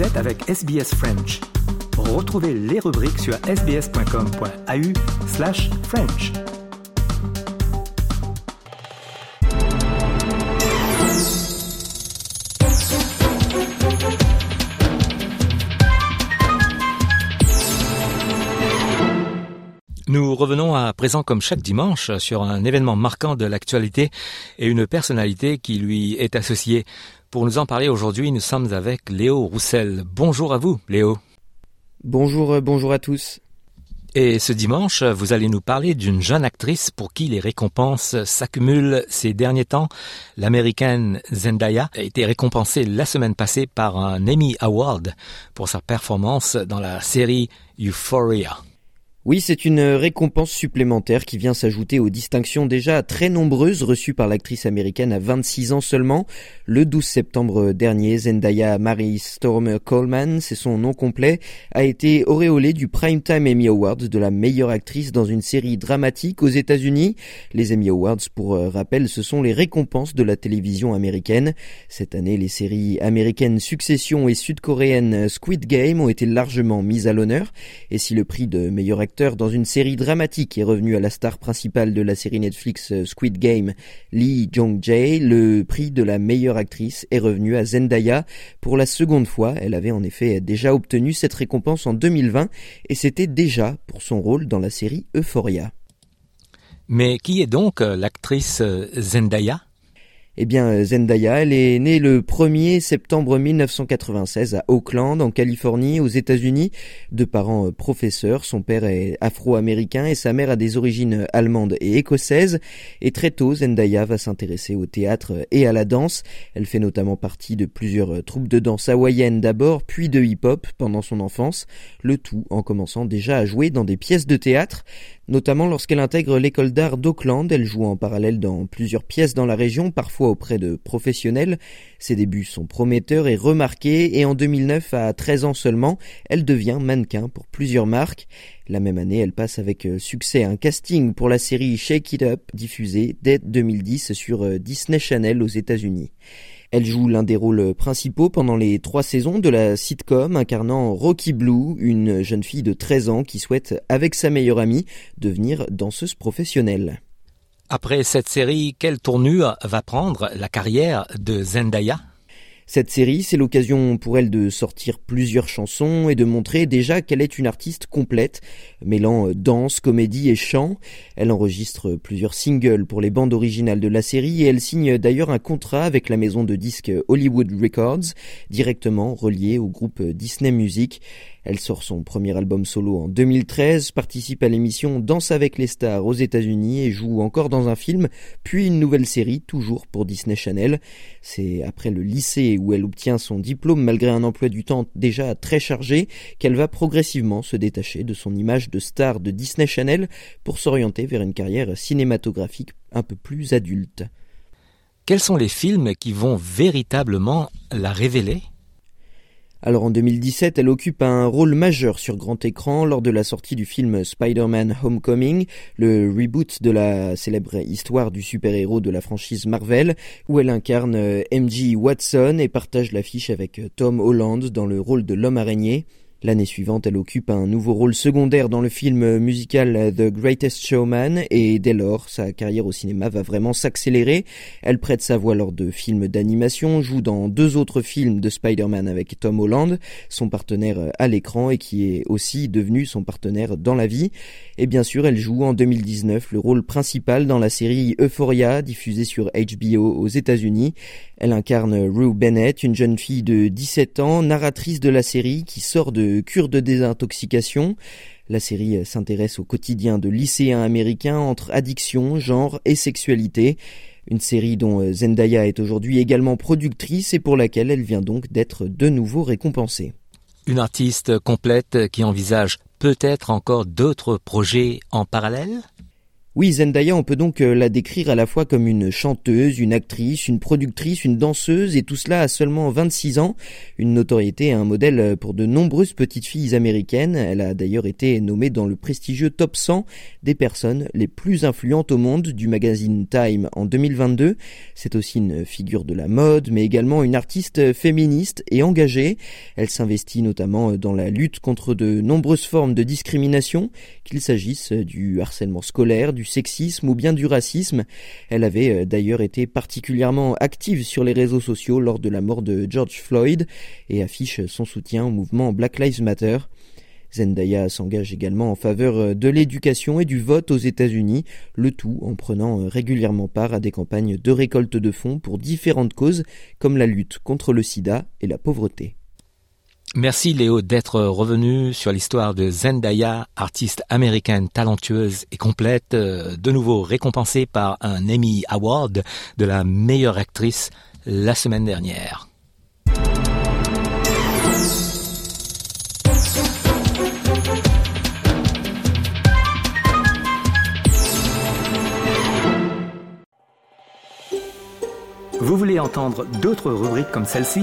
Êtes avec SBS French. Retrouvez les rubriques sur sbs.com.au slash French. Nous revenons à présent comme chaque dimanche sur un événement marquant de l'actualité et une personnalité qui lui est associée. Pour nous en parler aujourd'hui, nous sommes avec Léo Roussel. Bonjour à vous, Léo. Bonjour, euh, bonjour à tous. Et ce dimanche, vous allez nous parler d'une jeune actrice pour qui les récompenses s'accumulent ces derniers temps. L'américaine Zendaya a été récompensée la semaine passée par un Emmy Award pour sa performance dans la série Euphoria. Oui, c'est une récompense supplémentaire qui vient s'ajouter aux distinctions déjà très nombreuses reçues par l'actrice américaine à 26 ans seulement. Le 12 septembre dernier, Zendaya Mary Storm Coleman, c'est son nom complet, a été auréolée du Primetime Emmy Awards de la meilleure actrice dans une série dramatique aux États-Unis. Les Emmy Awards, pour euh, rappel, ce sont les récompenses de la télévision américaine. Cette année, les séries américaines Succession et sud-coréennes Squid Game ont été largement mises à l'honneur. Et si le prix de meilleur dans une série dramatique est revenu à la star principale de la série Netflix euh, Squid Game, Lee Jong-jae. Le prix de la meilleure actrice est revenu à Zendaya pour la seconde fois. Elle avait en effet déjà obtenu cette récompense en 2020 et c'était déjà pour son rôle dans la série Euphoria. Mais qui est donc euh, l'actrice euh, Zendaya? Eh bien, Zendaya, elle est née le 1er septembre 1996 à Oakland, en Californie, aux États-Unis, de parents euh, professeurs. Son père est afro-américain et sa mère a des origines allemandes et écossaises. Et très tôt, Zendaya va s'intéresser au théâtre et à la danse. Elle fait notamment partie de plusieurs euh, troupes de danse hawaïennes d'abord, puis de hip-hop pendant son enfance, le tout en commençant déjà à jouer dans des pièces de théâtre notamment lorsqu'elle intègre l'école d'art d'Auckland. Elle joue en parallèle dans plusieurs pièces dans la région, parfois auprès de professionnels. Ses débuts sont prometteurs et remarqués et en 2009, à 13 ans seulement, elle devient mannequin pour plusieurs marques. La même année, elle passe avec euh, succès un casting pour la série Shake It Up, diffusée dès 2010 sur euh, Disney Channel aux États-Unis. Elle joue l'un des rôles principaux pendant les trois saisons de la sitcom incarnant Rocky Blue, une jeune fille de 13 ans qui souhaite, avec sa meilleure amie, devenir danseuse professionnelle. Après cette série, quelle tournure va prendre la carrière de Zendaya? Cette série, c'est l'occasion pour elle de sortir plusieurs chansons et de montrer déjà qu'elle est une artiste complète, mêlant euh, danse, comédie et chant. Elle enregistre plusieurs singles pour les bandes originales de la série et elle signe d'ailleurs un contrat avec la maison de disques Hollywood Records, directement relié au groupe Disney Music. Elle sort son premier album solo en 2013, participe à l'émission Danse avec les stars aux États-Unis et joue encore dans un film, puis une nouvelle série, toujours pour Disney Channel. C'est après le lycée où elle obtient son diplôme malgré un emploi du temps déjà très chargé qu'elle va progressivement se détacher de son image de star de Disney Channel pour s'orienter vers une carrière cinématographique un peu plus adulte. Quels sont les films qui vont véritablement la révéler? Alors en 2017, elle occupe un rôle majeur sur grand écran lors de la sortie du film Spider-Man Homecoming, le reboot de la célèbre histoire du super-héros de la franchise Marvel, où elle incarne euh, MJ Watson et partage l'affiche avec euh, Tom Holland dans le rôle de l'homme araignée. L'année suivante, elle occupe un nouveau rôle secondaire dans le film musical The Greatest Showman et dès lors, sa carrière au cinéma va vraiment s'accélérer. Elle prête sa voix lors de films d'animation, joue dans deux autres films de Spider-Man avec Tom Holland, son partenaire à l'écran et qui est aussi devenu son partenaire dans la vie. Et bien sûr, elle joue en 2019 le rôle principal dans la série Euphoria diffusée sur HBO aux États-Unis. Elle incarne Rue Bennett, une jeune fille de 17 ans, narratrice de la série qui sort de cure de désintoxication. La série s'intéresse au quotidien de lycéens américains entre addiction, genre et sexualité. Une série dont Zendaya est aujourd'hui également productrice et pour laquelle elle vient donc d'être de nouveau récompensée. Une artiste complète qui envisage peut-être encore d'autres projets en parallèle? Oui, Zendaya, on peut donc euh, la décrire à la fois comme une chanteuse, une actrice, une productrice, une danseuse, et tout cela à seulement 26 ans. Une notoriété et un modèle euh, pour de nombreuses petites filles américaines. Elle a d'ailleurs été nommée dans le prestigieux top 100 des personnes les plus influentes au monde du magazine Time en 2022. C'est aussi une figure de la mode, mais également une artiste féministe et engagée. Elle s'investit notamment dans la lutte contre de nombreuses formes de discrimination, qu'il s'agisse du harcèlement scolaire, du sexisme ou bien du racisme. Elle avait euh, d'ailleurs été particulièrement active sur les réseaux sociaux lors de la mort de George Floyd et affiche son soutien au mouvement Black Lives Matter. Zendaya s'engage également en faveur euh, de l'éducation et du vote aux États-Unis, le tout en prenant euh, régulièrement part à des campagnes de récolte de fonds pour différentes causes comme la lutte contre le sida et la pauvreté. Merci Léo d'être revenu sur l'histoire de Zendaya, artiste américaine talentueuse et complète, euh, de nouveau récompensée par un Emmy Award de la meilleure actrice la semaine dernière. Vous voulez entendre d'autres rubriques comme celle-ci?